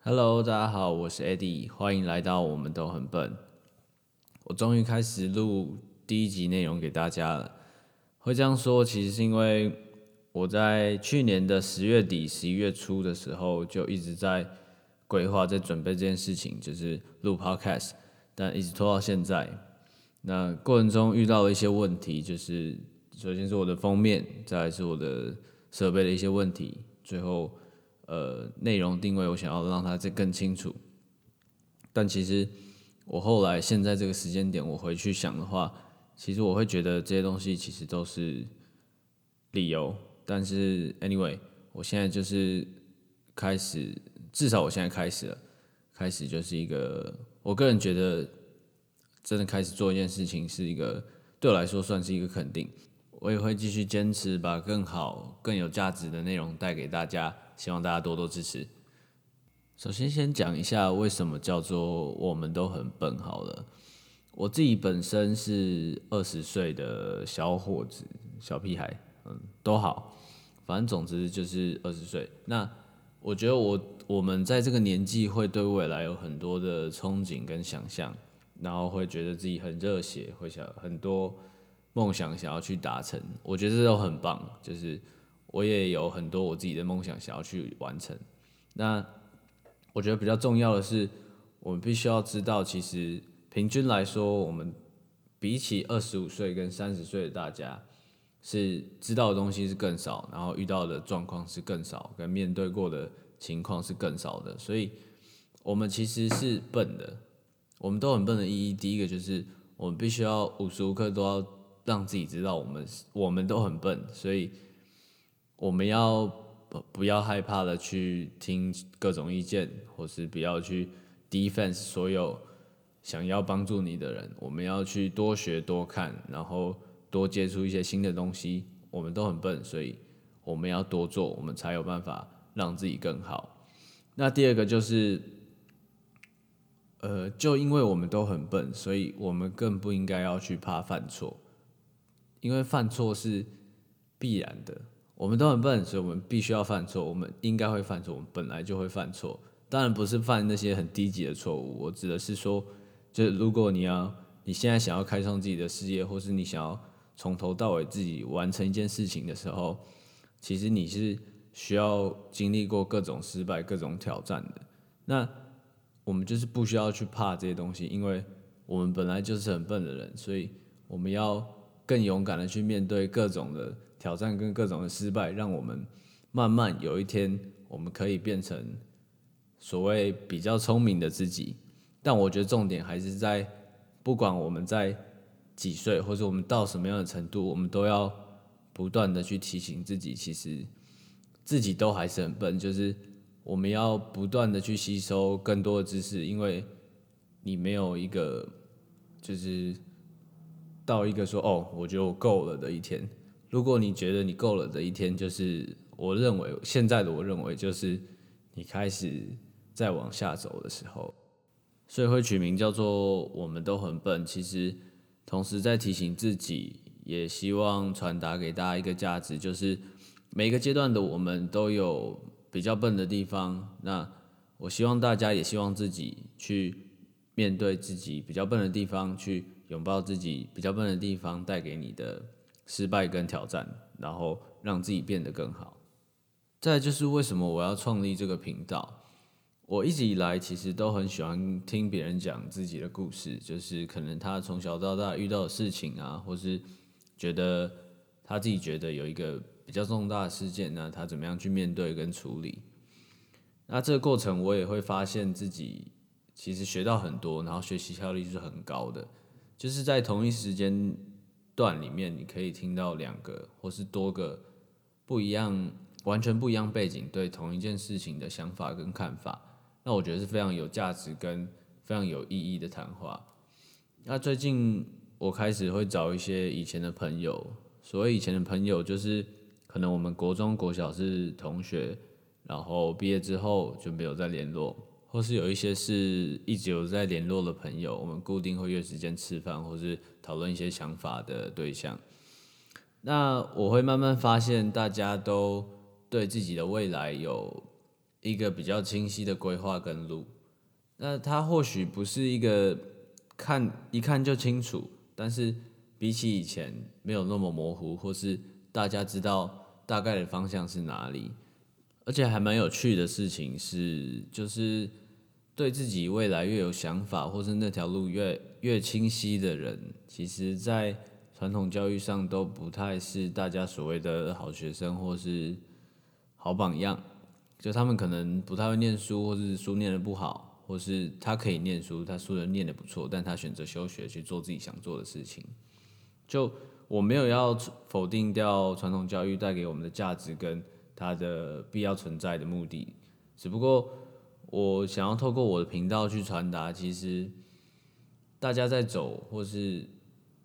Hello，大家好，我是 Eddie，欢迎来到我们都很笨。我终于开始录第一集内容给大家了。会这样说，其实是因为我在去年的十月底、十一月初的时候，就一直在规划、在准备这件事情，就是录 Podcast，但一直拖到现在。那过程中遇到了一些问题，就是首先是我的封面，再来是我的设备的一些问题，最后。呃，内容定位我想要让它再更清楚，但其实我后来现在这个时间点我回去想的话，其实我会觉得这些东西其实都是理由。但是 anyway，我现在就是开始，至少我现在开始了，开始就是一个我个人觉得真的开始做一件事情是一个对我来说算是一个肯定。我也会继续坚持把更好、更有价值的内容带给大家。希望大家多多支持。首先，先讲一下为什么叫做我们都很笨。好了，我自己本身是二十岁的小伙子、小屁孩，嗯，都好，反正总之就是二十岁。那我觉得我我们在这个年纪会对未来有很多的憧憬跟想象，然后会觉得自己很热血，会想很多梦想想要去达成。我觉得这都很棒，就是。我也有很多我自己的梦想想要去完成。那我觉得比较重要的是，我们必须要知道，其实平均来说，我们比起二十五岁跟三十岁的大家，是知道的东西是更少，然后遇到的状况是更少，跟面对过的情况是更少的。所以，我们其实是笨的。我们都很笨的意义，第一个就是我们必须要无时无刻都要让自己知道，我们我们都很笨，所以。我们要不不要害怕的去听各种意见，或是不要去 defense 所有想要帮助你的人。我们要去多学多看，然后多接触一些新的东西。我们都很笨，所以我们要多做，我们才有办法让自己更好。那第二个就是，呃，就因为我们都很笨，所以我们更不应该要去怕犯错，因为犯错是必然的。我们都很笨，所以我们必须要犯错。我们应该会犯错，我们本来就会犯错。当然不是犯那些很低级的错误，我指的是说，就是如果你要你现在想要开创自己的事业，或是你想要从头到尾自己完成一件事情的时候，其实你是需要经历过各种失败、各种挑战的。那我们就是不需要去怕这些东西，因为我们本来就是很笨的人，所以我们要更勇敢的去面对各种的。挑战跟各种的失败，让我们慢慢有一天，我们可以变成所谓比较聪明的自己。但我觉得重点还是在，不管我们在几岁，或者我们到什么样的程度，我们都要不断的去提醒自己，其实自己都还是很笨。就是我们要不断的去吸收更多的知识，因为你没有一个就是到一个说哦，我就够了的一天。如果你觉得你够了的一天，就是我认为现在的我认为就是你开始再往下走的时候，所以会取名叫做我们都很笨。其实同时在提醒自己，也希望传达给大家一个价值，就是每个阶段的我们都有比较笨的地方。那我希望大家也希望自己去面对自己比较笨的地方，去拥抱自己比较笨的地方带给你的。失败跟挑战，然后让自己变得更好。再就是为什么我要创立这个频道？我一直以来其实都很喜欢听别人讲自己的故事，就是可能他从小到大遇到的事情啊，或是觉得他自己觉得有一个比较重大的事件，那他怎么样去面对跟处理？那这个过程我也会发现自己其实学到很多，然后学习效率是很高的，就是在同一时间。段里面，你可以听到两个或是多个不一样、完全不一样背景对同一件事情的想法跟看法，那我觉得是非常有价值跟非常有意义的谈话。那最近我开始会找一些以前的朋友，所谓以前的朋友，就是可能我们国中、国小是同学，然后毕业之后就没有再联络。或是有一些是一直有在联络的朋友，我们固定会约时间吃饭，或是讨论一些想法的对象。那我会慢慢发现，大家都对自己的未来有一个比较清晰的规划跟路。那它或许不是一个看一看就清楚，但是比起以前没有那么模糊，或是大家知道大概的方向是哪里。而且还蛮有趣的事情是，就是对自己未来越有想法，或是那条路越越清晰的人，其实在传统教育上都不太是大家所谓的好学生或是好榜样。就他们可能不太会念书，或是书念的不好，或是他可以念书，他书念的不错，但他选择休学去做自己想做的事情。就我没有要否定掉传统教育带给我们的价值跟。它的必要存在的目的，只不过我想要透过我的频道去传达，其实大家在走或是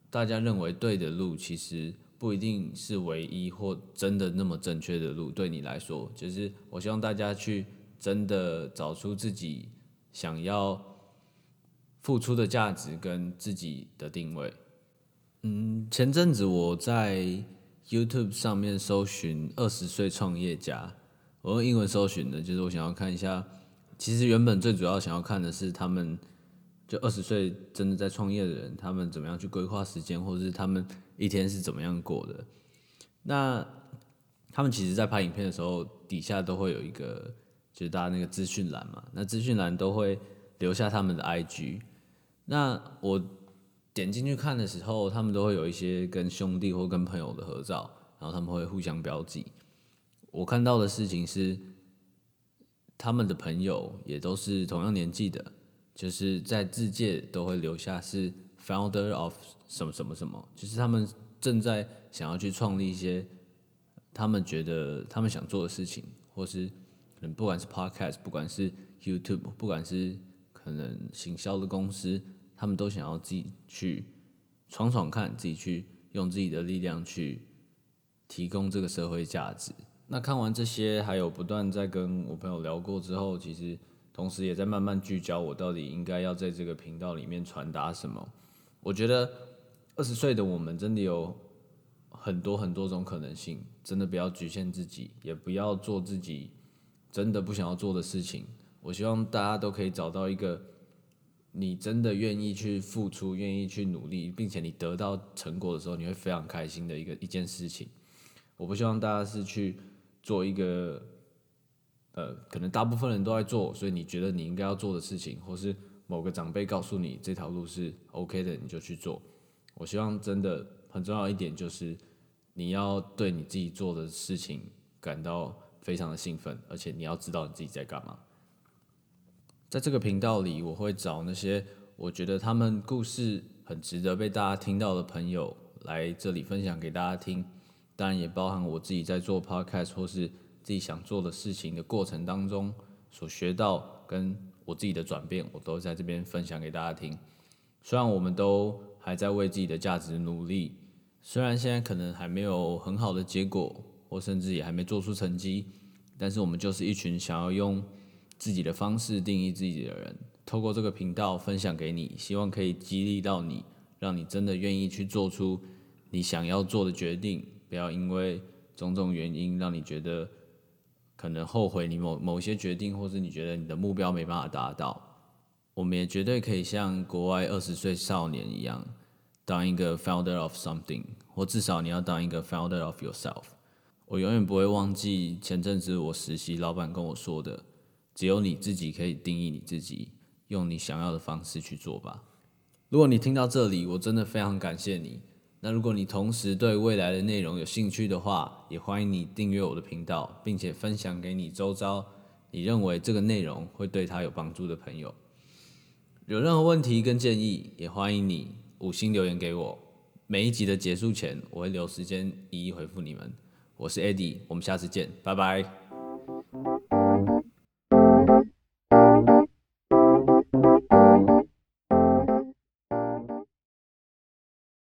大家认为对的路，其实不一定是唯一或真的那么正确的路。对你来说，就是我希望大家去真的找出自己想要付出的价值跟自己的定位。嗯，前阵子我在。YouTube 上面搜寻二十岁创业家，我用英文搜寻的，就是我想要看一下。其实原本最主要想要看的是他们，就二十岁真的在创业的人，他们怎么样去规划时间，或者是他们一天是怎么样过的。那他们其实，在拍影片的时候，底下都会有一个，就是大家那个资讯栏嘛。那资讯栏都会留下他们的 IG。那我。点进去看的时候，他们都会有一些跟兄弟或跟朋友的合照，然后他们会互相标记。我看到的事情是，他们的朋友也都是同样年纪的，就是在字界都会留下是 founder of 什么什么什么，就是他们正在想要去创立一些他们觉得他们想做的事情，或是可能不管是 podcast，不管是 YouTube，不管是可能行销的公司。他们都想要自己去闯闯看，自己去用自己的力量去提供这个社会价值。那看完这些，还有不断在跟我朋友聊过之后，其实同时也在慢慢聚焦我到底应该要在这个频道里面传达什么。我觉得二十岁的我们真的有很多很多种可能性，真的不要局限自己，也不要做自己真的不想要做的事情。我希望大家都可以找到一个。你真的愿意去付出，愿意去努力，并且你得到成果的时候，你会非常开心的一个一件事情。我不希望大家是去做一个，呃，可能大部分人都在做，所以你觉得你应该要做的事情，或是某个长辈告诉你这条路是 OK 的，你就去做。我希望真的很重要一点就是，你要对你自己做的事情感到非常的兴奋，而且你要知道你自己在干嘛。在这个频道里，我会找那些我觉得他们故事很值得被大家听到的朋友来这里分享给大家听。当然，也包含我自己在做 podcast 或是自己想做的事情的过程当中所学到跟我自己的转变，我都在这边分享给大家听。虽然我们都还在为自己的价值努力，虽然现在可能还没有很好的结果，或甚至也还没做出成绩，但是我们就是一群想要用。自己的方式定义自己的人，透过这个频道分享给你，希望可以激励到你，让你真的愿意去做出你想要做的决定，不要因为种种原因让你觉得可能后悔你某某些决定，或是你觉得你的目标没办法达到。我们也绝对可以像国外二十岁少年一样，当一个 founder of something，或至少你要当一个 founder of yourself。我永远不会忘记前阵子我实习老板跟我说的。只有你自己可以定义你自己，用你想要的方式去做吧。如果你听到这里，我真的非常感谢你。那如果你同时对未来的内容有兴趣的话，也欢迎你订阅我的频道，并且分享给你周遭你认为这个内容会对他有帮助的朋友。有任何问题跟建议，也欢迎你五星留言给我。每一集的结束前，我会留时间一一回复你们。我是 Eddie，我们下次见，拜拜。